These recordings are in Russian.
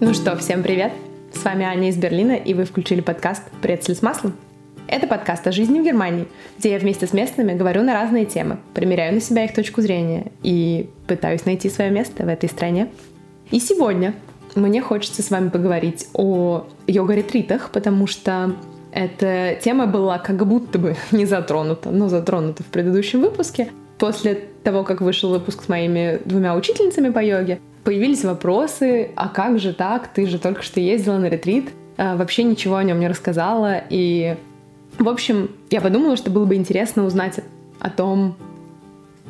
Ну что, всем привет! С вами Аня из Берлина, и вы включили подкаст «Прецель с маслом». Это подкаст о жизни в Германии, где я вместе с местными говорю на разные темы, примеряю на себя их точку зрения и пытаюсь найти свое место в этой стране. И сегодня мне хочется с вами поговорить о йога-ретритах, потому что эта тема была как будто бы не затронута, но затронута в предыдущем выпуске. После того, как вышел выпуск с моими двумя учительницами по йоге, появились вопросы, а как же так, ты же только что ездила на ретрит, а, вообще ничего о нем не рассказала, и, в общем, я подумала, что было бы интересно узнать о том,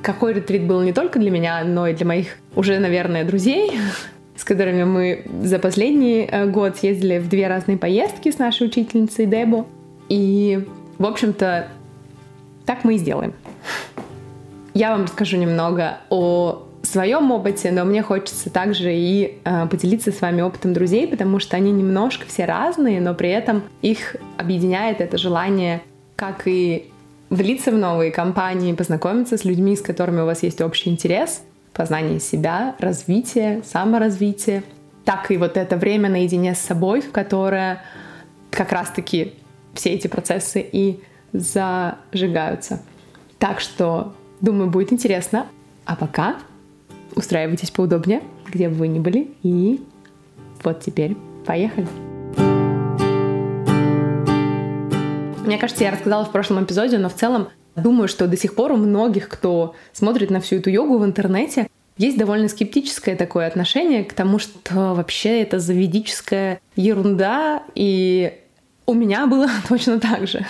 какой ретрит был не только для меня, но и для моих уже, наверное, друзей, с которыми мы за последний э, год съездили в две разные поездки с нашей учительницей Дебо. И, в общем-то, так мы и сделаем. Я вам расскажу немного о своем опыте, но мне хочется также и э, поделиться с вами опытом друзей, потому что они немножко все разные, но при этом их объединяет это желание, как и влиться в новые компании, познакомиться с людьми, с которыми у вас есть общий интерес, познание себя, развитие, саморазвитие, так и вот это время наедине с собой, в которое как раз-таки все эти процессы и зажигаются. Так что, думаю, будет интересно. А пока устраивайтесь поудобнее, где бы вы ни были. И вот теперь поехали. Мне кажется, я рассказала в прошлом эпизоде, но в целом Думаю, что до сих пор у многих, кто смотрит на всю эту йогу в интернете, есть довольно скептическое такое отношение к тому, что вообще это заведическая ерунда, и у меня было точно так же.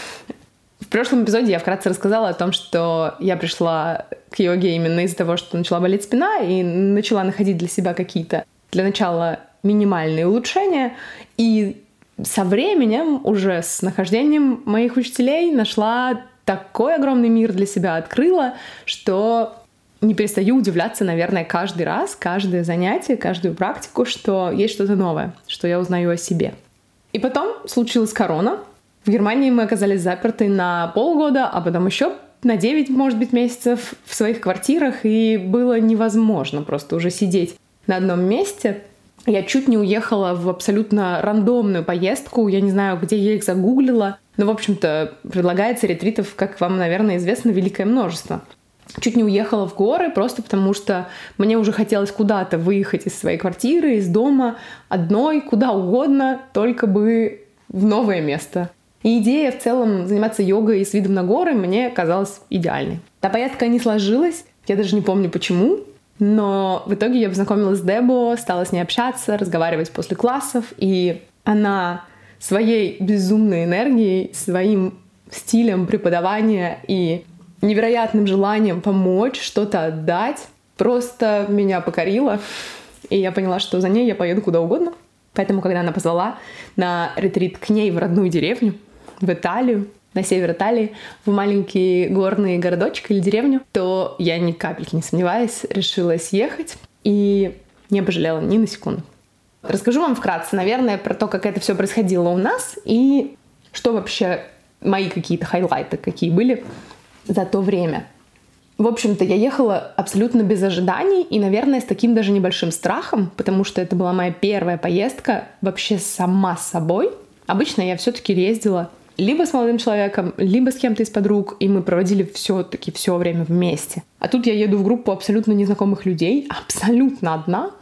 В прошлом эпизоде я вкратце рассказала о том, что я пришла к йоге именно из-за того, что начала болеть спина и начала находить для себя какие-то для начала минимальные улучшения. И со временем, уже с нахождением моих учителей, нашла такой огромный мир для себя открыла, что не перестаю удивляться, наверное, каждый раз, каждое занятие, каждую практику, что есть что-то новое, что я узнаю о себе. И потом случилась корона. В Германии мы оказались заперты на полгода, а потом еще на 9, может быть, месяцев в своих квартирах, и было невозможно просто уже сидеть на одном месте. Я чуть не уехала в абсолютно рандомную поездку, я не знаю, где я их загуглила, но, в общем-то, предлагается ретритов, как вам, наверное, известно, великое множество. Чуть не уехала в горы просто потому, что мне уже хотелось куда-то выехать из своей квартиры, из дома, одной, куда угодно, только бы в новое место. И идея в целом заниматься йогой с видом на горы мне казалась идеальной. Та поездка не сложилась, я даже не помню почему, но в итоге я познакомилась с Дебо, стала с ней общаться, разговаривать после классов, и она своей безумной энергией, своим стилем преподавания и невероятным желанием помочь, что-то отдать, просто меня покорила. И я поняла, что за ней я поеду куда угодно. Поэтому, когда она позвала на ретрит к ней в родную деревню, в Италию, на север Италии, в маленький горный городочек или деревню, то я ни капельки не сомневаясь, решила съехать и не пожалела ни на секунду. Расскажу вам вкратце, наверное, про то, как это все происходило у нас и что вообще мои какие-то хайлайты, какие были за то время. В общем-то, я ехала абсолютно без ожиданий и, наверное, с таким даже небольшим страхом, потому что это была моя первая поездка вообще сама с собой. Обычно я все-таки ездила либо с молодым человеком, либо с кем-то из подруг, и мы проводили все-таки все время вместе. А тут я еду в группу абсолютно незнакомых людей, абсолютно одна,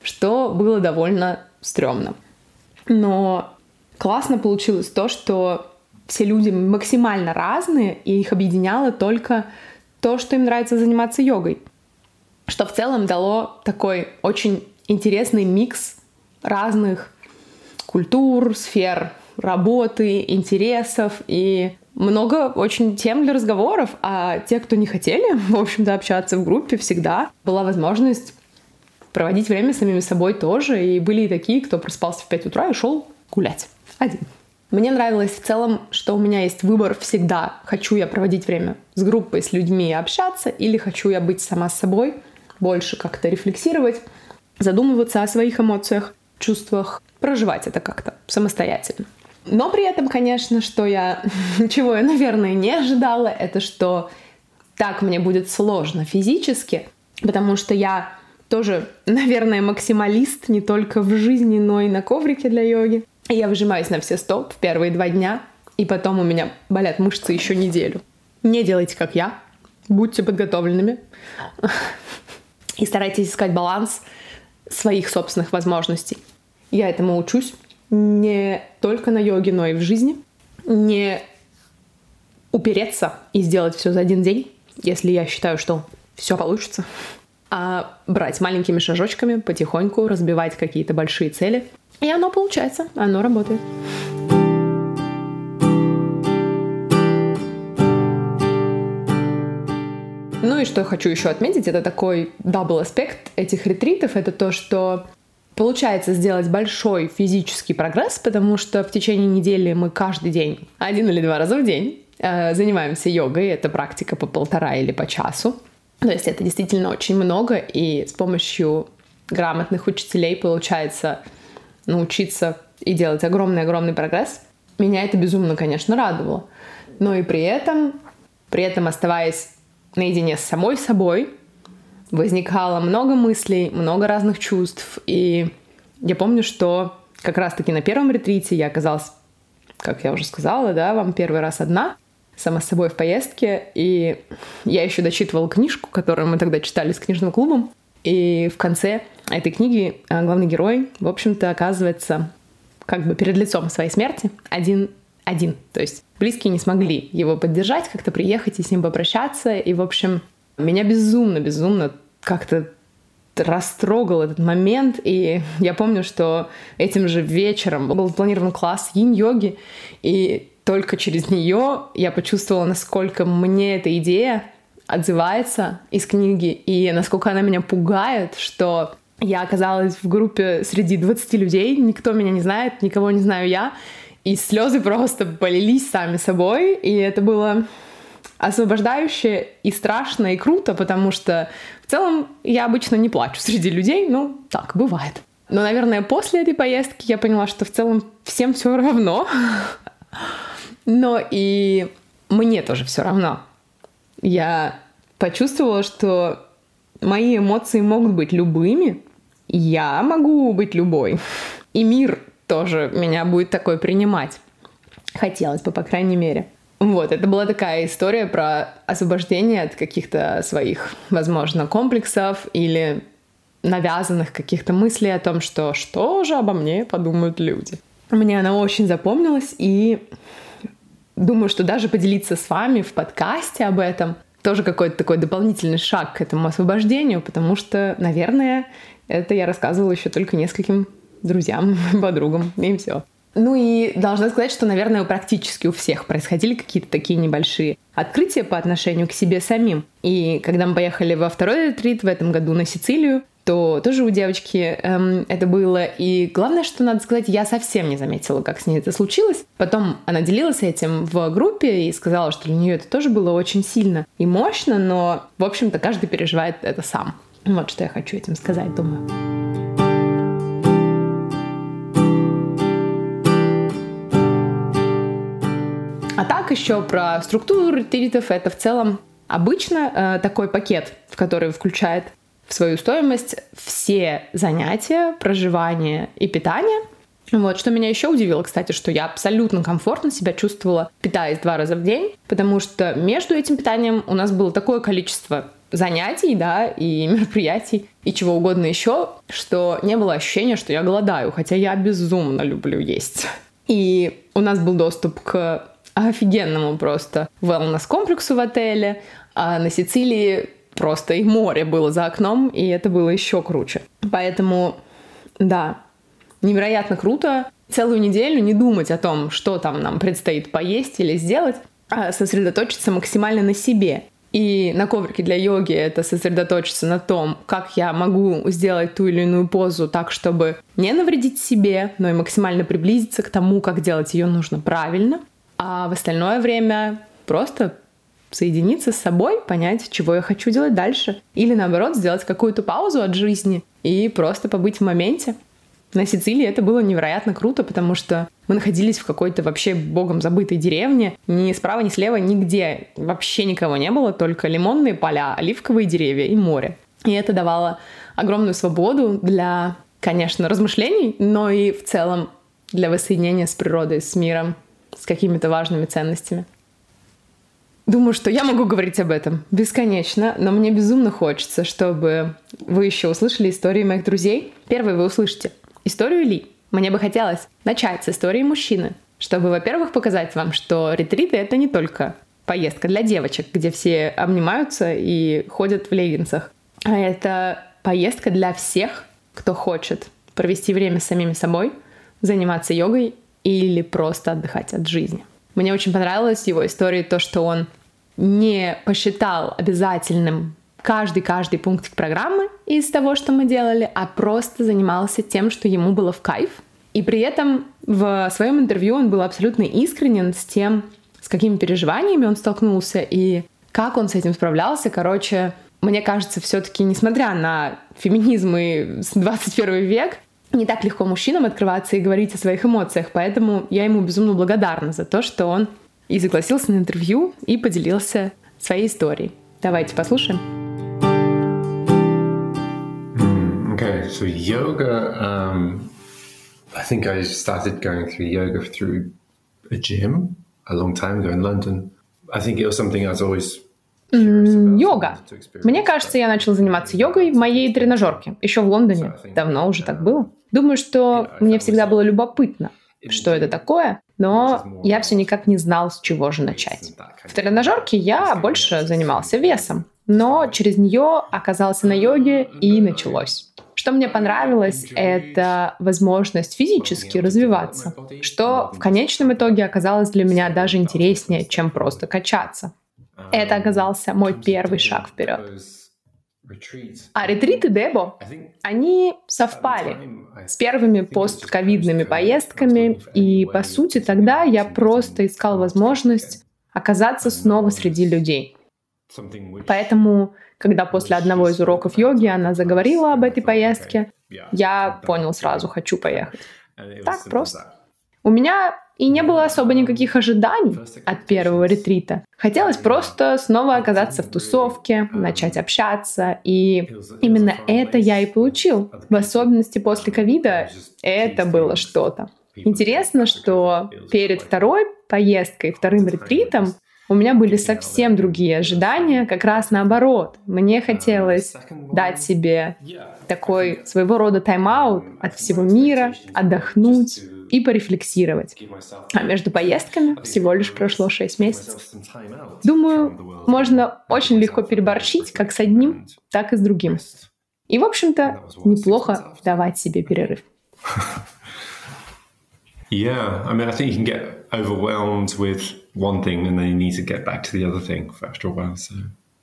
что было довольно стрёмно. Но классно получилось то, что все люди максимально разные, и их объединяло только то, что им нравится заниматься йогой. Что в целом дало такой очень интересный микс разных культур, сфер работы, интересов и много очень тем для разговоров, а те, кто не хотели, в общем-то, общаться в группе, всегда была возможность проводить время самими собой тоже. И были и такие, кто проспался в 5 утра и шел гулять один. Мне нравилось в целом, что у меня есть выбор всегда. Хочу я проводить время с группой, с людьми и общаться, или хочу я быть сама с собой, больше как-то рефлексировать, задумываться о своих эмоциях, чувствах, проживать это как-то самостоятельно. Но при этом, конечно, что я, чего я, наверное, не ожидала, это что так мне будет сложно физически, потому что я тоже, наверное, максималист не только в жизни, но и на коврике для йоги. Я выжимаюсь на все сто в первые два дня, и потом у меня болят мышцы еще неделю. Не делайте, как я. Будьте подготовленными. И старайтесь искать баланс своих собственных возможностей. Я этому учусь не только на йоге, но и в жизни. Не упереться и сделать все за один день, если я считаю, что все получится, а брать маленькими шажочками, потихоньку разбивать какие-то большие цели. И оно получается, оно работает. Ну и что я хочу еще отметить, это такой double аспект этих ретритов, это то, что получается сделать большой физический прогресс, потому что в течение недели мы каждый день, один или два раза в день, э, занимаемся йогой. Это практика по полтора или по часу. То есть это действительно очень много, и с помощью грамотных учителей получается научиться и делать огромный-огромный прогресс. Меня это безумно, конечно, радовало. Но и при этом, при этом оставаясь наедине с самой собой, возникало много мыслей, много разных чувств. И я помню, что как раз-таки на первом ретрите я оказалась, как я уже сказала, да, вам первый раз одна, сама с собой в поездке. И я еще дочитывала книжку, которую мы тогда читали с книжным клубом. И в конце этой книги а, главный герой, в общем-то, оказывается как бы перед лицом своей смерти один один. То есть близкие не смогли его поддержать, как-то приехать и с ним попрощаться. И, в общем, меня безумно, безумно как-то растрогал этот момент, и я помню, что этим же вечером был запланирован класс йин-йоги, и только через нее я почувствовала, насколько мне эта идея отзывается из книги, и насколько она меня пугает, что я оказалась в группе среди 20 людей, никто меня не знает, никого не знаю я, и слезы просто полились сами собой, и это было освобождающе и страшно, и круто, потому что в целом я обычно не плачу среди людей, ну, так, бывает. Но, наверное, после этой поездки я поняла, что в целом всем все равно. Но и мне тоже все равно. Я почувствовала, что мои эмоции могут быть любыми, я могу быть любой. И мир тоже меня будет такой принимать. Хотелось бы, по крайней мере. Вот, это была такая история про освобождение от каких-то своих, возможно, комплексов или навязанных каких-то мыслей о том, что что же обо мне подумают люди. Мне она очень запомнилась, и думаю, что даже поделиться с вами в подкасте об этом тоже какой-то такой дополнительный шаг к этому освобождению, потому что, наверное, это я рассказывала еще только нескольким друзьям, подругам, и все. Ну и должна сказать, что, наверное, практически у всех происходили какие-то такие небольшие открытия по отношению к себе самим. И когда мы поехали во второй ретрит в этом году на Сицилию, то тоже у девочки эм, это было. И главное, что надо сказать, я совсем не заметила, как с ней это случилось. Потом она делилась этим в группе и сказала, что для нее это тоже было очень сильно и мощно, но, в общем-то, каждый переживает это сам. Вот что я хочу этим сказать, думаю. Еще про структуру ретритов. Это в целом обычно э, такой пакет, в который включает в свою стоимость все занятия, проживание и питание. Вот, что меня еще удивило, кстати, что я абсолютно комфортно себя чувствовала, питаясь два раза в день, потому что между этим питанием у нас было такое количество занятий, да, и мероприятий, и чего угодно еще, что не было ощущения, что я голодаю, хотя я безумно люблю есть. И у нас был доступ к офигенному просто wellness-комплексу в отеле, а на Сицилии просто и море было за окном, и это было еще круче. Поэтому, да, невероятно круто целую неделю не думать о том, что там нам предстоит поесть или сделать, а сосредоточиться максимально на себе. И на коврике для йоги это сосредоточиться на том, как я могу сделать ту или иную позу так, чтобы не навредить себе, но и максимально приблизиться к тому, как делать ее нужно правильно а в остальное время просто соединиться с собой, понять, чего я хочу делать дальше. Или наоборот, сделать какую-то паузу от жизни и просто побыть в моменте. На Сицилии это было невероятно круто, потому что мы находились в какой-то вообще богом забытой деревне. Ни справа, ни слева, нигде вообще никого не было, только лимонные поля, оливковые деревья и море. И это давало огромную свободу для, конечно, размышлений, но и в целом для воссоединения с природой, с миром, с какими-то важными ценностями. Думаю, что я могу говорить об этом бесконечно, но мне безумно хочется, чтобы вы еще услышали истории моих друзей. Первый вы услышите историю Ли. Мне бы хотелось начать с истории мужчины, чтобы, во-первых, показать вам, что ретриты — это не только поездка для девочек, где все обнимаются и ходят в леггинсах, а это поездка для всех, кто хочет провести время с самими собой, заниматься йогой или просто отдыхать от жизни. Мне очень понравилась его история, то, что он не посчитал обязательным каждый-каждый пунктик программы из того, что мы делали, а просто занимался тем, что ему было в кайф. И при этом в своем интервью он был абсолютно искренен с тем, с какими переживаниями он столкнулся и как он с этим справлялся. Короче, мне кажется, все-таки, несмотря на феминизм и 21 век, не так легко мужчинам открываться и говорить о своих эмоциях, поэтому я ему безумно благодарна за то, что он и согласился на интервью и поделился своей историей. Давайте послушаем. Okay, so yoga. Um, I think I started going through yoga through a gym a long time ago in London. I think it was something I was always Йога. Мне кажется, я начал заниматься йогой в моей тренажерке, еще в Лондоне. Давно уже так было. Думаю, что мне всегда было любопытно, что это такое, но я все никак не знал, с чего же начать. В тренажерке я больше занимался весом, но через нее оказался на йоге и началось. Что мне понравилось, это возможность физически развиваться, что в конечном итоге оказалось для меня даже интереснее, чем просто качаться. Это оказался мой первый шаг вперед. А ретриты Дебо, они совпали с первыми постковидными поездками, и, по сути, тогда я просто искал возможность оказаться снова среди людей. Поэтому, когда после одного из уроков йоги она заговорила об этой поездке, я понял сразу, хочу поехать. Так просто. У меня и не было особо никаких ожиданий от первого ретрита. Хотелось просто снова оказаться в тусовке, начать общаться, и именно это я и получил. В особенности после ковида это было что-то. Интересно, что перед второй поездкой, вторым ретритом, у меня были совсем другие ожидания, как раз наоборот. Мне хотелось дать себе такой своего рода тайм-аут от всего мира, отдохнуть, и порефлексировать. А между поездками всего лишь прошло 6 месяцев. Думаю, можно очень легко переборчить как с одним, так и с другим. И, в общем-то, неплохо давать себе перерыв. Yeah, I mean, I think you can get overwhelmed with one thing and then you need to get back to the other thing after a while. So,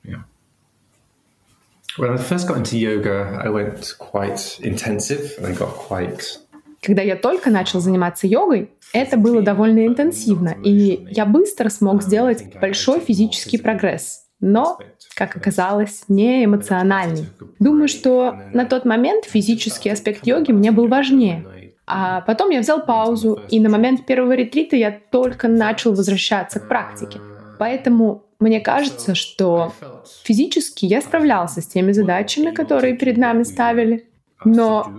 yeah. When I first got into yoga, I went quite intensive and I got quite Когда я только начал заниматься йогой, это было довольно интенсивно, и я быстро смог сделать большой физический прогресс, но, как оказалось, не эмоциональный. Думаю, что на тот момент физический аспект йоги мне был важнее. А потом я взял паузу, и на момент первого ретрита я только начал возвращаться к практике. Поэтому мне кажется, что физически я справлялся с теми задачами, которые перед нами ставили, но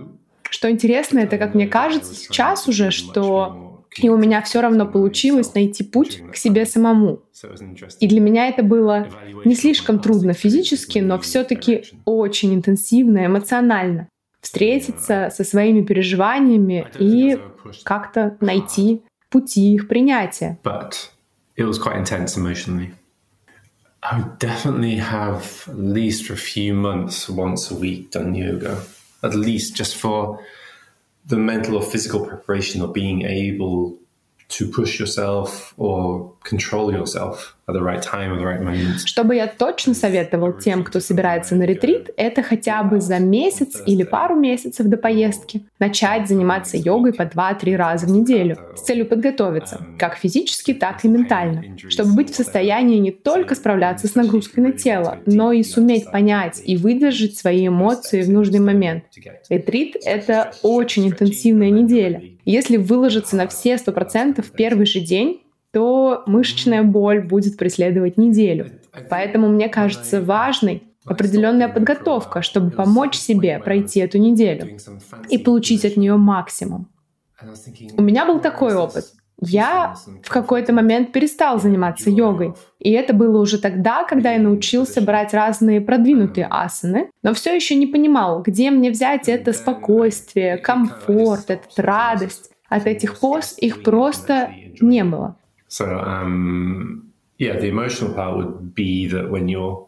что интересно, это, как мне кажется, сейчас уже, что и у меня все равно получилось найти путь к себе самому. И для меня это было не слишком трудно физически, но все-таки очень интенсивно, эмоционально. Встретиться со своими переживаниями и как-то найти пути их принятия. At least just for the mental or physical preparation of being able to push yourself or control yourself Что бы я точно советовал тем, кто собирается на ретрит, это хотя бы за месяц или пару месяцев до поездки начать заниматься йогой по 2-3 раза в неделю с целью подготовиться, как физически, так и ментально, чтобы быть в состоянии не только справляться с нагрузкой на тело, но и суметь понять и выдержать свои эмоции в нужный момент. Ретрит — это очень интенсивная неделя. Если выложиться на все 100% в первый же день, то мышечная боль будет преследовать неделю. Поэтому мне кажется важной определенная подготовка, чтобы помочь себе пройти эту неделю и получить от нее максимум. У меня был такой опыт. Я в какой-то момент перестал заниматься йогой. И это было уже тогда, когда я научился брать разные продвинутые асаны, но все еще не понимал, где мне взять это спокойствие, комфорт, эту радость. От этих поз их просто не было. So, um, yeah, the emotional part would be that when you're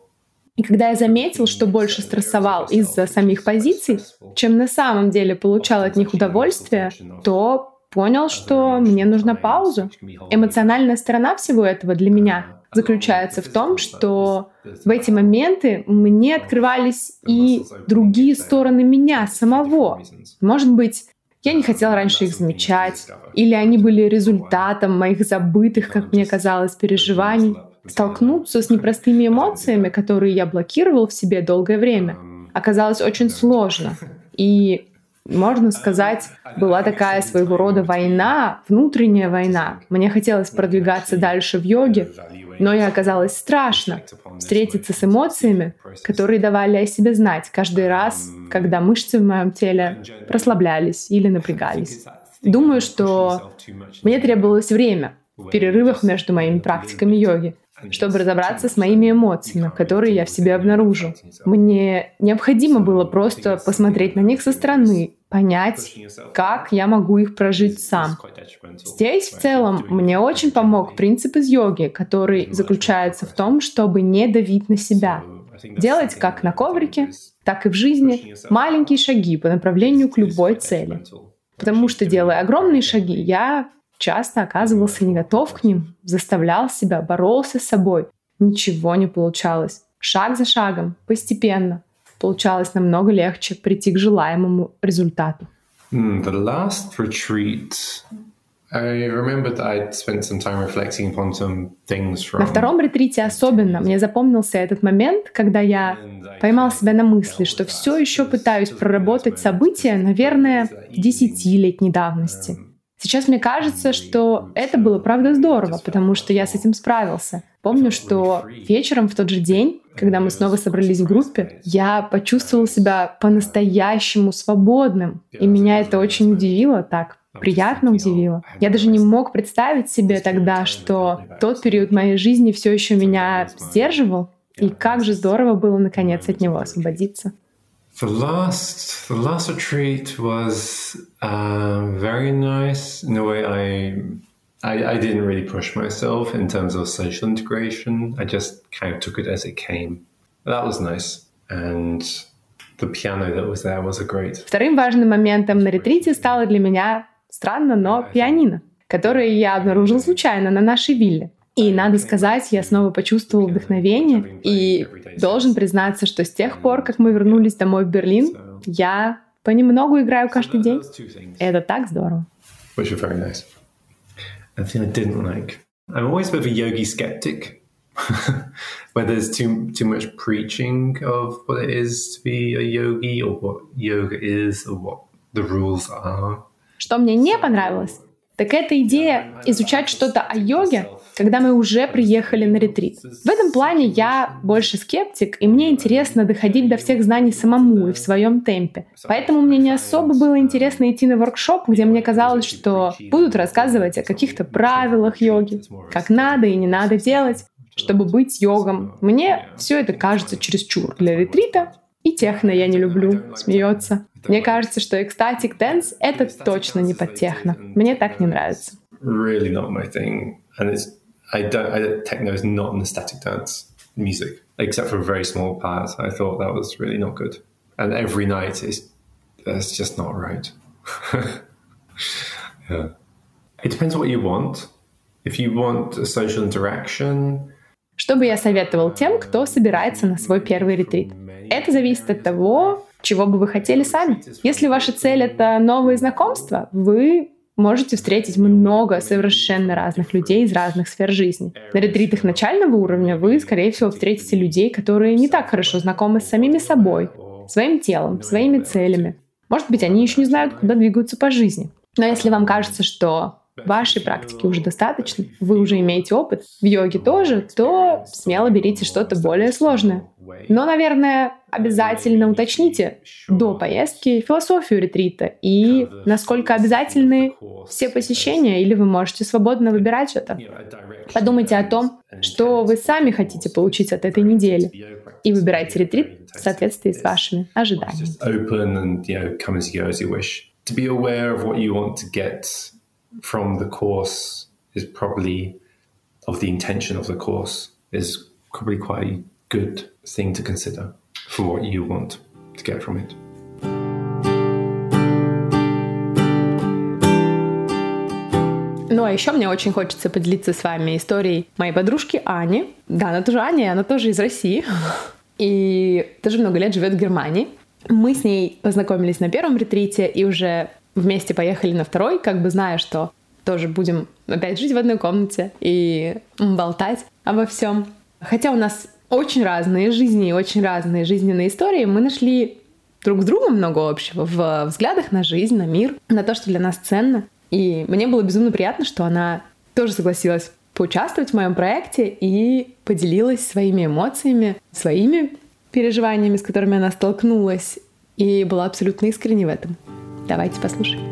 и когда я заметил, что больше стрессовал из-за самих позиций, чем на самом деле получал от них удовольствие, то понял, что мне нужна пауза. Эмоциональная сторона всего этого для меня заключается в том, что в эти моменты мне открывались и другие стороны меня самого. Может быть, я не хотел раньше их замечать, или они были результатом моих забытых, как мне казалось, переживаний. Столкнуться с непростыми эмоциями, которые я блокировал в себе долгое время, оказалось очень сложно. И можно сказать, была такая своего рода война, внутренняя война. Мне хотелось продвигаться дальше в йоге, но и оказалось страшно встретиться с эмоциями, которые давали о себе знать каждый раз, когда мышцы в моем теле расслаблялись или напрягались. Думаю, что мне требовалось время в перерывах между моими практиками йоги, чтобы разобраться с моими эмоциями, которые я в себе обнаружил. Мне необходимо было просто посмотреть на них со стороны, понять, как я могу их прожить сам. Здесь в целом мне очень помог принцип из йоги, который заключается в том, чтобы не давить на себя. Делать как на коврике, так и в жизни маленькие шаги по направлению к любой цели. Потому что, делая огромные шаги, я часто оказывался не готов к ним, заставлял себя, боролся с собой. Ничего не получалось. Шаг за шагом, постепенно. Получалось намного легче прийти к желаемому результату. Mm, the last retreat на втором ретрите особенно мне запомнился этот момент, когда я поймал себя на мысли, что все еще пытаюсь проработать события, наверное, десятилетней давности. Сейчас мне кажется, что это было правда здорово, потому что я с этим справился. Помню, что вечером в тот же день, когда мы снова собрались в группе, я почувствовал себя по-настоящему свободным. И меня это очень удивило так, приятно удивило. Я даже не мог представить себе тогда, что тот период моей жизни все еще меня сдерживал, и как же здорово было наконец от него освободиться. The last, the last retreat was uh, very nice. In a way, I, I, I didn't really push myself in terms of social integration. I just kind of took it as it came. That was nice, and the piano that was there was a great. Вторым важным моментом на ретрите стало для меня странно, но пианино, которое я обнаружил случайно на нашей вилле. И надо сказать, я снова почувствовал вдохновение и должен признаться, что с тех пор, как мы вернулись домой в Берлин, я понемногу играю каждый день. Это так здорово. I'm always a bit of a yogi skeptic. where there's too too much preaching of what it is to be a yogi or what yoga is or what the rules are. Что мне не понравилось, так это идея изучать что-то о йоге, когда мы уже приехали на ретрит. В этом плане я больше скептик, и мне интересно доходить до всех знаний самому и в своем темпе. Поэтому мне не особо было интересно идти на воркшоп, где мне казалось, что будут рассказывать о каких-то правилах йоги, как надо и не надо делать, чтобы быть йогом. Мне все это кажется чересчур для ретрита, и техно я не люблю, смеется. Мне кажется, что ecstatic dance — это точно не под техно. Мне так не нравится. Really not my thing. And it's, I don't, I, techno is not an ecstatic dance music, except for a very small part. I thought that was really not good. And every night is, it's just not right. yeah. It depends on what you want. If you want a social interaction, Что бы я советовал тем, кто собирается на свой первый ретрит? Это зависит от того, чего бы вы хотели сами. Если ваша цель — это новые знакомства, вы можете встретить много совершенно разных людей из разных сфер жизни. На ретритах начального уровня вы, скорее всего, встретите людей, которые не так хорошо знакомы с самими собой, своим телом, своими целями. Может быть, они еще не знают, куда двигаются по жизни. Но если вам кажется, что вашей практики уже достаточно, вы уже имеете опыт, в йоге тоже, то смело берите что-то более сложное. Но, наверное, обязательно уточните до поездки философию ретрита и насколько обязательны все посещения, или вы можете свободно выбирать это. Подумайте о том, что вы сами хотите получить от этой недели, и выбирайте ретрит в соответствии с вашими ожиданиями. From the course is probably of the intention of the course is probably quite a good thing to consider for what you want to get from it. Ну, а еще мне очень хочется поделиться с вами историей моей подружки Ани. Да, она тоже Аня, она тоже из России. И тоже много лет живет в Германии. Мы с ней познакомились на первом ретрите и уже вместе поехали на второй, как бы зная, что тоже будем опять жить в одной комнате и болтать обо всем. Хотя у нас очень разные жизни и очень разные жизненные истории, мы нашли друг с другом много общего в взглядах на жизнь, на мир, на то, что для нас ценно. И мне было безумно приятно, что она тоже согласилась поучаствовать в моем проекте и поделилась своими эмоциями, своими переживаниями, с которыми она столкнулась, и была абсолютно искренней в этом. Давайте послушаем.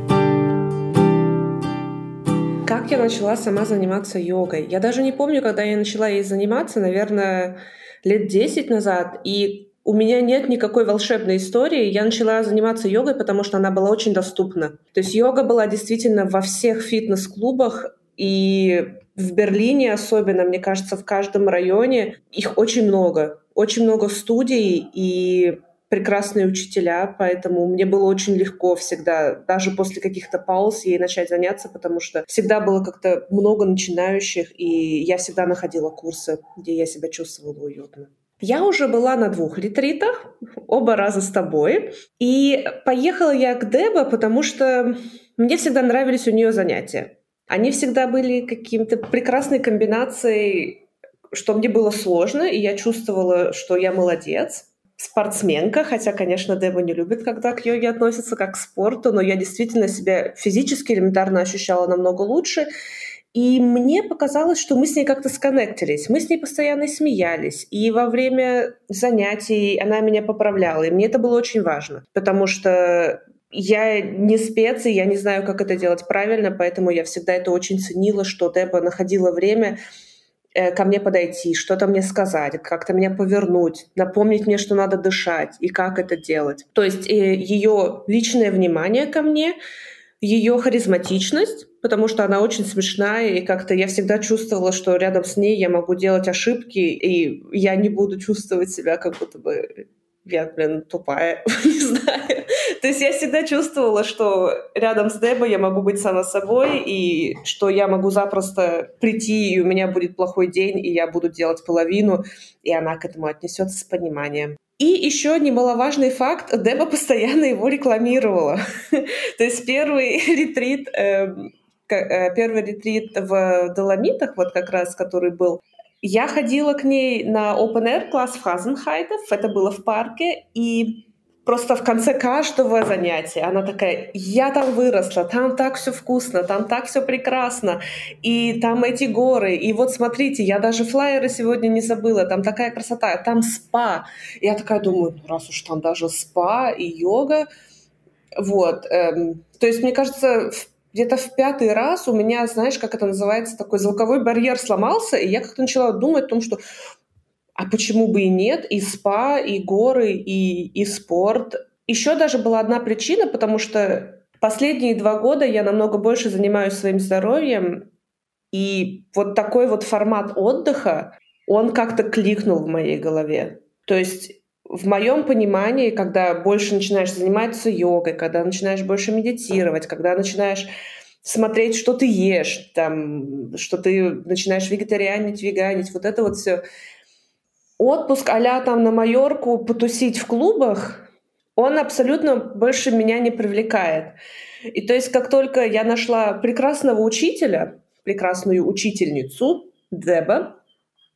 Как я начала сама заниматься йогой? Я даже не помню, когда я начала ей заниматься, наверное, лет 10 назад. И у меня нет никакой волшебной истории. Я начала заниматься йогой, потому что она была очень доступна. То есть йога была действительно во всех фитнес-клубах, и в Берлине особенно, мне кажется, в каждом районе их очень много. Очень много студий, и прекрасные учителя, поэтому мне было очень легко всегда, даже после каких-то пауз, ей начать заняться, потому что всегда было как-то много начинающих, и я всегда находила курсы, где я себя чувствовала уютно. Я уже была на двух ретритах, оба раза с тобой. И поехала я к Деба, потому что мне всегда нравились у нее занятия. Они всегда были каким-то прекрасной комбинацией, что мне было сложно, и я чувствовала, что я молодец спортсменка, хотя, конечно, Деба не любит, когда к йоге относятся как к спорту, но я действительно себя физически элементарно ощущала намного лучше. И мне показалось, что мы с ней как-то сконнектились. Мы с ней постоянно смеялись. И во время занятий она меня поправляла. И мне это было очень важно, потому что я не спец, и я не знаю, как это делать правильно, поэтому я всегда это очень ценила, что Деба находила время ко мне подойти, что-то мне сказать, как-то меня повернуть, напомнить мне, что надо дышать и как это делать. То есть э, ее личное внимание ко мне, ее харизматичность, потому что она очень смешная, и как-то я всегда чувствовала, что рядом с ней я могу делать ошибки, и я не буду чувствовать себя как будто бы я, блин, тупая, не знаю. То есть я всегда чувствовала, что рядом с Дебой я могу быть сама собой, и что я могу запросто прийти, и у меня будет плохой день, и я буду делать половину, и она к этому отнесется с пониманием. И еще немаловажный факт, Деба постоянно его рекламировала. То есть первый ретрит, эм, э, первый ретрит в Доломитах, вот как раз, который был, я ходила к ней на Open Air класс в Хазенхайтов, это было в парке, и просто в конце каждого занятия она такая, я там выросла, там так все вкусно, там так все прекрасно, и там эти горы, и вот смотрите, я даже флайеры сегодня не забыла, там такая красота, там спа. Я такая думаю, ну, раз уж там даже спа и йога, вот. Эм, то есть, мне кажется, в где-то в пятый раз у меня, знаешь, как это называется, такой звуковой барьер сломался, и я как-то начала думать о том, что а почему бы и нет, и спа, и горы, и, и спорт. Еще даже была одна причина, потому что последние два года я намного больше занимаюсь своим здоровьем, и вот такой вот формат отдыха, он как-то кликнул в моей голове. То есть в моем понимании, когда больше начинаешь заниматься йогой, когда начинаешь больше медитировать, когда начинаешь смотреть, что ты ешь, там, что ты начинаешь вегетарианить, веганить, вот это вот все. Отпуск а там на Майорку потусить в клубах, он абсолютно больше меня не привлекает. И то есть как только я нашла прекрасного учителя, прекрасную учительницу Деба,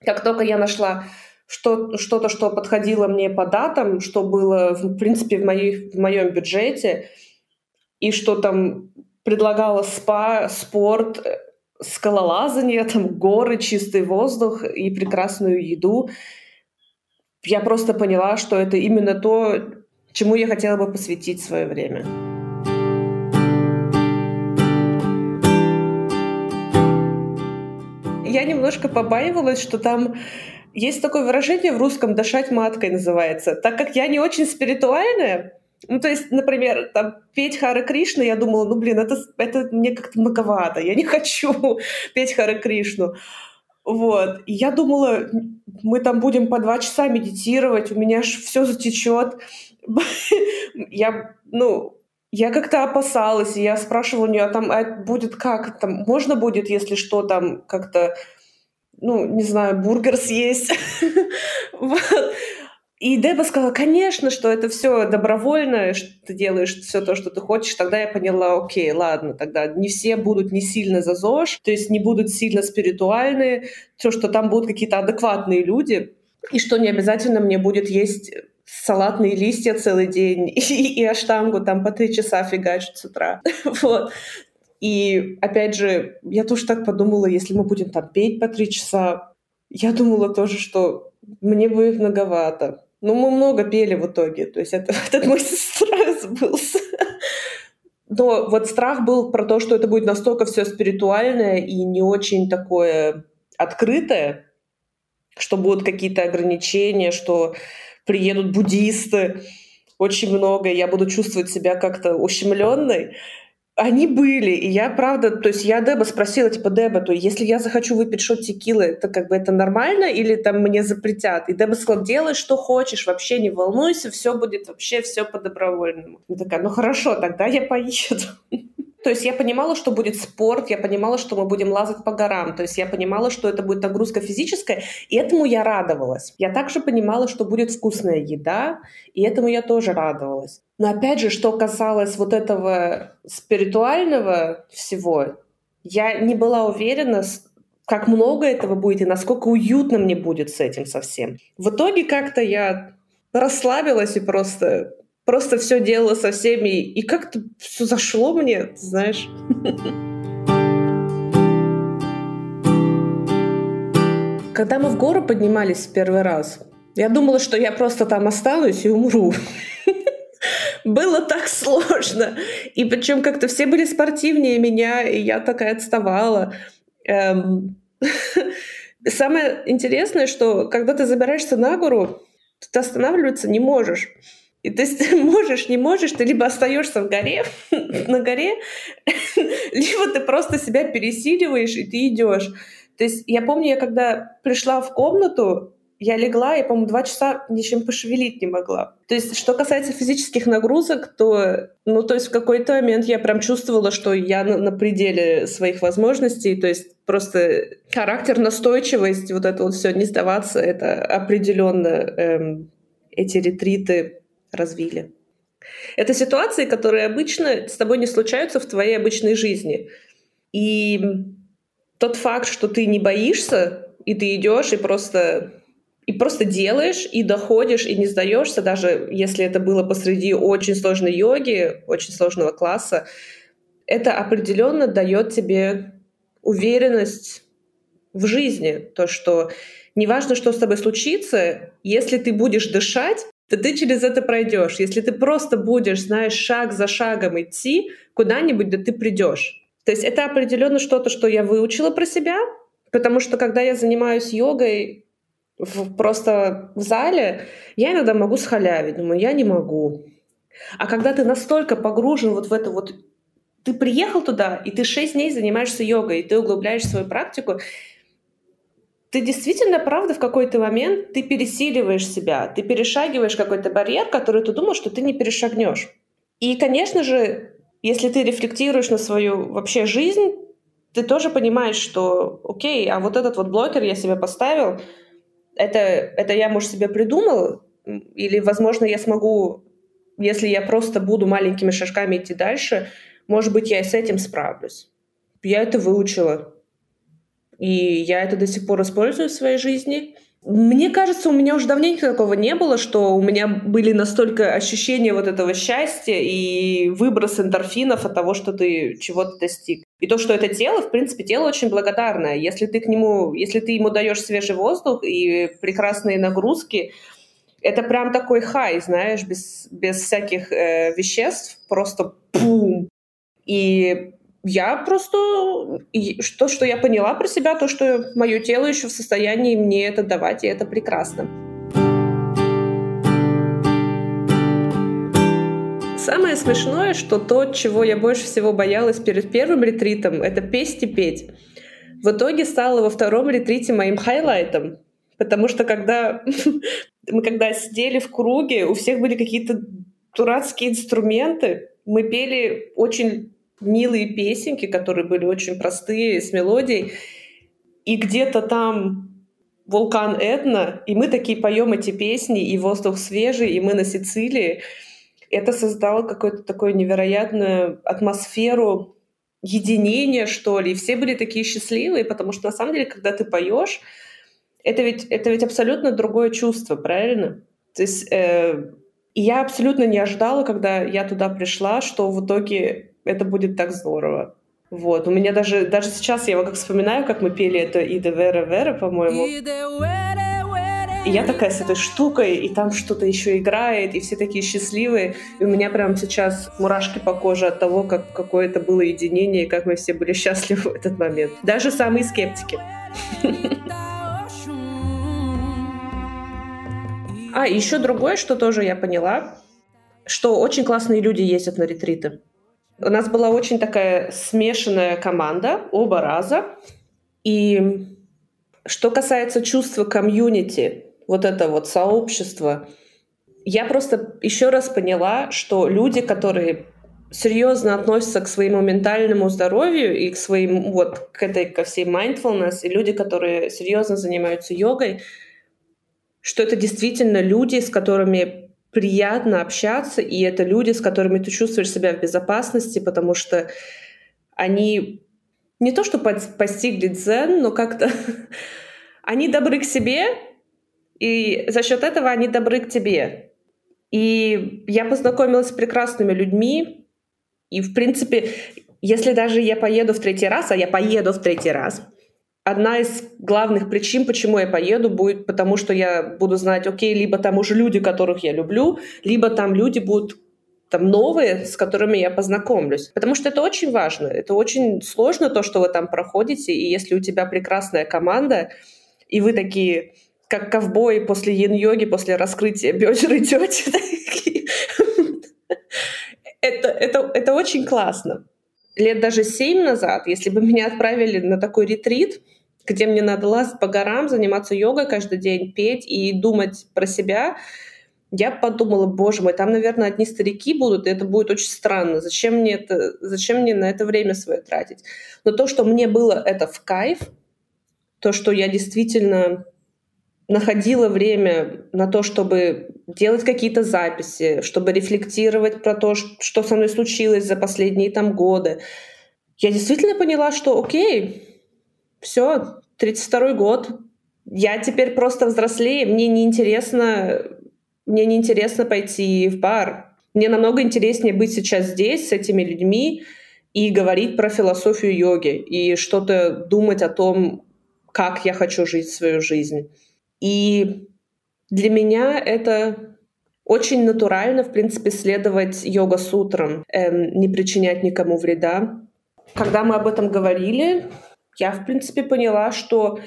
как только я нашла что, что-то, что подходило мне по датам, что было, в принципе, в, моей, в моем бюджете, и что там предлагала спа, спорт, э, скалолазание, там горы, чистый воздух и прекрасную еду. Я просто поняла, что это именно то, чему я хотела бы посвятить свое время. Я немножко побаивалась, что там есть такое выражение в русском «дышать маткой» называется. Так как я не очень спиритуальная, ну, то есть, например, там, петь Хары Кришну, я думала, ну, блин, это, это мне как-то многовато, я не хочу петь Хары Кришну. Вот. Я думала, мы там будем по два часа медитировать, у меня же все затечет. я, ну, я как-то опасалась, я спрашивала у нее, а там а будет как, там, можно будет, если что, там как-то, ну, не знаю, бургер съесть. вот. И Деба сказала, конечно, что это все добровольно, что ты делаешь все то, что ты хочешь. Тогда я поняла, окей, ладно, тогда не все будут не сильно за ЗОЖ, то есть не будут сильно спиритуальные, то, что там будут какие-то адекватные люди, и что не обязательно мне будет есть салатные листья целый день и, и аштангу там по три часа фигачить с утра. вот. И опять же, я тоже так подумала, если мы будем там петь по три часа, я думала тоже, что мне будет многовато. Ну, мы много пели в итоге. То есть это, этот мой страх сбылся. Но вот страх был про то, что это будет настолько все спиритуальное и не очень такое открытое, что будут какие-то ограничения, что приедут буддисты, очень много, я буду чувствовать себя как-то ущемленной. Они были, и я правда, то есть я Деба спросила, типа, Деба, то если я захочу выпить шот текилы, это как бы это нормально или там мне запретят? И Деба сказала, делай, что хочешь, вообще не волнуйся, все будет вообще все по-добровольному. Я такая, ну хорошо, тогда я поеду. То есть я понимала, что будет спорт, я понимала, что мы будем лазать по горам, то есть я понимала, что это будет нагрузка физическая, и этому я радовалась. Я также понимала, что будет вкусная еда, и этому я тоже радовалась. Но опять же, что касалось вот этого спиритуального всего, я не была уверена, как много этого будет и насколько уютно мне будет с этим совсем. В итоге как-то я расслабилась и просто просто все делала со всеми, и как-то все зашло мне, знаешь. Когда мы в гору поднимались в первый раз, я думала, что я просто там останусь и умру. Было так сложно. И причем как-то все были спортивнее меня, и я такая отставала. Эм... Самое интересное, что когда ты забираешься на гору, ты останавливаться не можешь. И то есть можешь, не можешь, ты либо остаешься в горе, на горе, либо ты просто себя пересиливаешь, и ты идешь. То есть я помню, я когда пришла в комнату, я легла, я, по-моему, два часа ничем пошевелить не могла. То есть, что касается физических нагрузок, то, ну, то есть в какой-то момент я прям чувствовала, что я на, на пределе своих возможностей, то есть просто характер, настойчивость, вот это вот все, не сдаваться, это определенно эм, эти ретриты развили. Это ситуации, которые обычно с тобой не случаются в твоей обычной жизни. И тот факт, что ты не боишься, и ты идешь и просто и просто делаешь, и доходишь, и не сдаешься, даже если это было посреди очень сложной йоги, очень сложного класса, это определенно дает тебе уверенность в жизни, то, что неважно, что с тобой случится, если ты будешь дышать, то ты через это пройдешь. Если ты просто будешь, знаешь, шаг за шагом идти куда-нибудь, да ты придешь. То есть это определенно что-то, что я выучила про себя, потому что когда я занимаюсь йогой в, просто в зале, я иногда могу схалявить, думаю, я не могу. А когда ты настолько погружен вот в это вот, ты приехал туда, и ты шесть дней занимаешься йогой, и ты углубляешь свою практику, ты действительно, правда, в какой-то момент ты пересиливаешь себя, ты перешагиваешь какой-то барьер, который ты думал, что ты не перешагнешь. И, конечно же, если ты рефлектируешь на свою вообще жизнь, ты тоже понимаешь, что, окей, а вот этот вот блокер я себе поставил, это, это я, может, себе придумал, или, возможно, я смогу, если я просто буду маленькими шажками идти дальше, может быть, я и с этим справлюсь. Я это выучила. И я это до сих пор использую в своей жизни. Мне кажется, у меня уже давненько такого не было, что у меня были настолько ощущения вот этого счастья и выброс эндорфинов от того, что ты чего-то достиг. И то, что это тело, в принципе, тело очень благодарное. Если ты к нему, если ты ему даешь свежий воздух и прекрасные нагрузки, это прям такой хай, знаешь, без, без всяких э, веществ, просто пум. И я просто... То, что я поняла про себя, то, что мое тело еще в состоянии мне это давать, и это прекрасно. Самое смешное, что то, чего я больше всего боялась перед первым ретритом, это петь и петь. В итоге стало во втором ретрите моим хайлайтом. Потому что когда мы когда сидели в круге, у всех были какие-то дурацкие инструменты. Мы пели очень милые песенки, которые были очень простые, с мелодией. И где-то там вулкан Этна, и мы такие поем эти песни, и воздух свежий, и мы на Сицилии. Это создало какую-то такую невероятную атмосферу единения, что ли. И все были такие счастливые, потому что на самом деле, когда ты поешь, это ведь, это ведь абсолютно другое чувство, правильно? То есть э, я абсолютно не ожидала, когда я туда пришла, что в итоге это будет так здорово. Вот. У меня даже, даже сейчас я как вспоминаю, как мы пели это «Иде Вера Вера», по-моему. И я такая с этой штукой, и там что-то еще играет, и все такие счастливые. И у меня прямо сейчас мурашки по коже от того, как какое это было единение, и как мы все были счастливы в этот момент. Даже самые скептики. А, еще другое, что тоже я поняла, что очень классные люди ездят на ретриты. У нас была очень такая смешанная команда оба раза. И что касается чувства комьюнити, вот это вот сообщество, я просто еще раз поняла, что люди, которые серьезно относятся к своему ментальному здоровью и к своим вот к этой ко всей mindfulness, и люди, которые серьезно занимаются йогой, что это действительно люди, с которыми приятно общаться, и это люди, с которыми ты чувствуешь себя в безопасности, потому что они не то что постигли дзен, но как-то они добры к себе, и за счет этого они добры к тебе. И я познакомилась с прекрасными людьми, и, в принципе, если даже я поеду в третий раз, а я поеду в третий раз, одна из главных причин, почему я поеду, будет потому, что я буду знать, окей, либо там уже люди, которых я люблю, либо там люди будут там новые, с которыми я познакомлюсь. Потому что это очень важно. Это очень сложно, то, что вы там проходите. И если у тебя прекрасная команда, и вы такие, как ковбои после йен-йоги, после раскрытия бедер идете, это, это, это очень классно. Лет даже семь назад, если бы меня отправили на такой ретрит, где мне надо лазить по горам, заниматься йогой каждый день, петь и думать про себя, я подумала, боже мой, там, наверное, одни старики будут, и это будет очень странно. Зачем мне, это, зачем мне на это время свое тратить? Но то, что мне было это в кайф, то, что я действительно находила время на то, чтобы делать какие-то записи, чтобы рефлектировать про то, что со мной случилось за последние там годы, я действительно поняла, что окей, все, 32 год, я теперь просто взрослее, мне неинтересно, мне неинтересно пойти в бар. Мне намного интереснее быть сейчас здесь с этими людьми и говорить про философию йоги и что-то думать о том, как я хочу жить свою жизнь. И для меня это очень натурально, в принципе, следовать йога-сутрам, эм, не причинять никому вреда. Когда мы об этом говорили, я, в принципе, поняла, что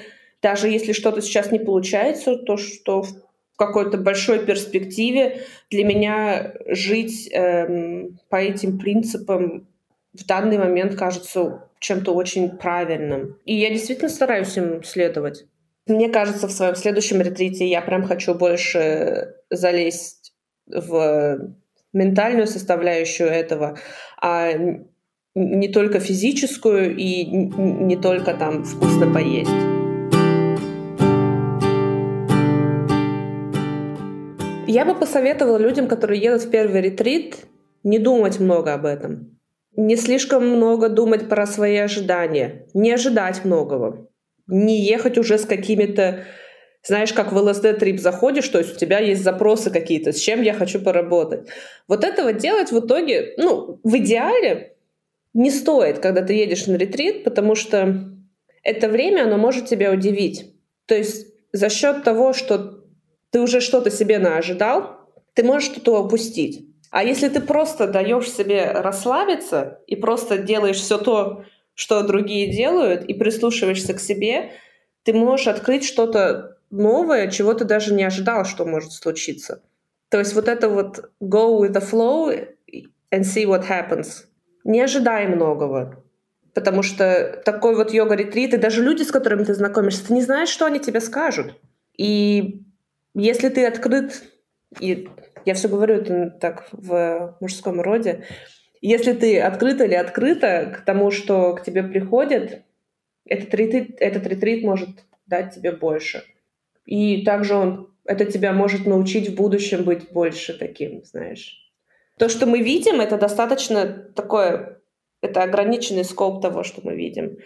даже если что-то сейчас не получается, то что в какой-то большой перспективе для меня жить эм, по этим принципам в данный момент кажется чем-то очень правильным. И я действительно стараюсь им следовать. Мне кажется, в своем следующем ретрите я прям хочу больше залезть в ментальную составляющую этого, а не только физическую и не только там вкусно поесть. Я бы посоветовала людям, которые едут в первый ретрит, не думать много об этом. Не слишком много думать про свои ожидания. Не ожидать многого. Не ехать уже с какими-то знаешь, как в ЛСД-трип заходишь, то есть у тебя есть запросы какие-то, с чем я хочу поработать. Вот этого делать в итоге, ну, в идеале не стоит, когда ты едешь на ретрит, потому что это время, оно может тебя удивить. То есть за счет того, что ты уже что-то себе наожидал, ты можешь что-то упустить. А если ты просто даешь себе расслабиться и просто делаешь все то, что другие делают, и прислушиваешься к себе, ты можешь открыть что-то новое, чего ты даже не ожидал, что может случиться. То есть вот это вот go with the flow and see what happens. Не ожидай многого. Потому что такой вот йога-ретрит, и даже люди, с которыми ты знакомишься, ты не знаешь, что они тебе скажут. И если ты открыт, и я все говорю это так в мужском роде, если ты открыт или открыта к тому, что к тебе приходит, этот ретрит, этот ретрит может дать тебе больше. И также он, это тебя может научить в будущем быть больше таким, знаешь. То, что мы видим, это достаточно такое, это ограниченный скоп того, что мы видим.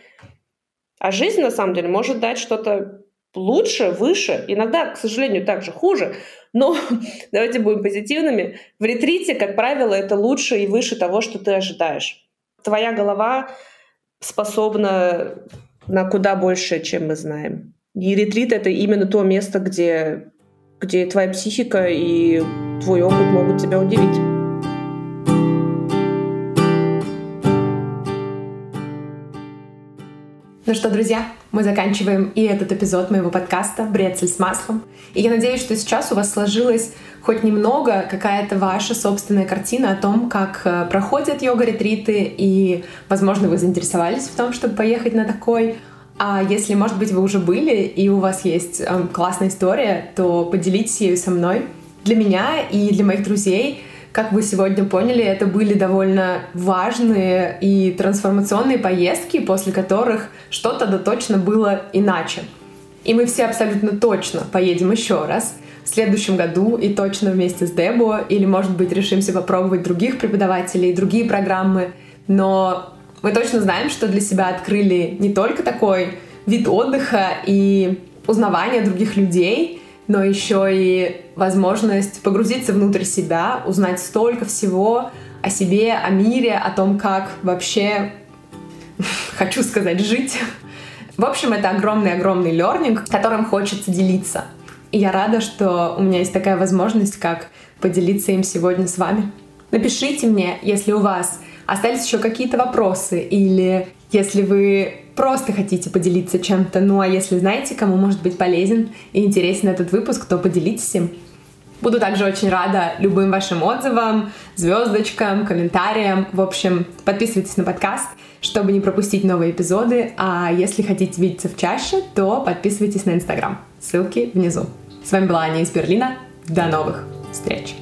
А жизнь, на самом деле, может дать что-то лучше, выше, иногда, к сожалению, также хуже, но давайте будем позитивными. В ретрите, как правило, это лучше и выше того, что ты ожидаешь. Твоя голова способна на куда больше, чем мы знаем. И ретрит — это именно то место, где, где твоя психика и твой опыт могут тебя удивить. Ну что, друзья, мы заканчиваем и этот эпизод моего подкаста «Брецель с маслом». И я надеюсь, что сейчас у вас сложилась хоть немного какая-то ваша собственная картина о том, как э, проходят йога-ретриты, и, возможно, вы заинтересовались в том, чтобы поехать на такой. А если, может быть, вы уже были и у вас есть э, классная история, то поделитесь ею со мной. Для меня и для моих друзей как вы сегодня поняли, это были довольно важные и трансформационные поездки, после которых что-то да точно было иначе. И мы все абсолютно точно поедем еще раз в следующем году и точно вместе с Дебо, или, может быть, решимся попробовать других преподавателей, другие программы. Но мы точно знаем, что для себя открыли не только такой вид отдыха и узнавания других людей, но еще и возможность погрузиться внутрь себя, узнать столько всего о себе, о мире, о том, как вообще, хочу сказать, жить. В общем, это огромный-огромный лернинг, которым хочется делиться. И я рада, что у меня есть такая возможность, как поделиться им сегодня с вами. Напишите мне, если у вас остались еще какие-то вопросы или если вы просто хотите поделиться чем-то, ну а если знаете, кому может быть полезен и интересен этот выпуск, то поделитесь им. Буду также очень рада любым вашим отзывам, звездочкам, комментариям. В общем, подписывайтесь на подкаст, чтобы не пропустить новые эпизоды. А если хотите видеться в чаще, то подписывайтесь на Инстаграм. Ссылки внизу. С вами была Аня из Берлина. До новых встреч!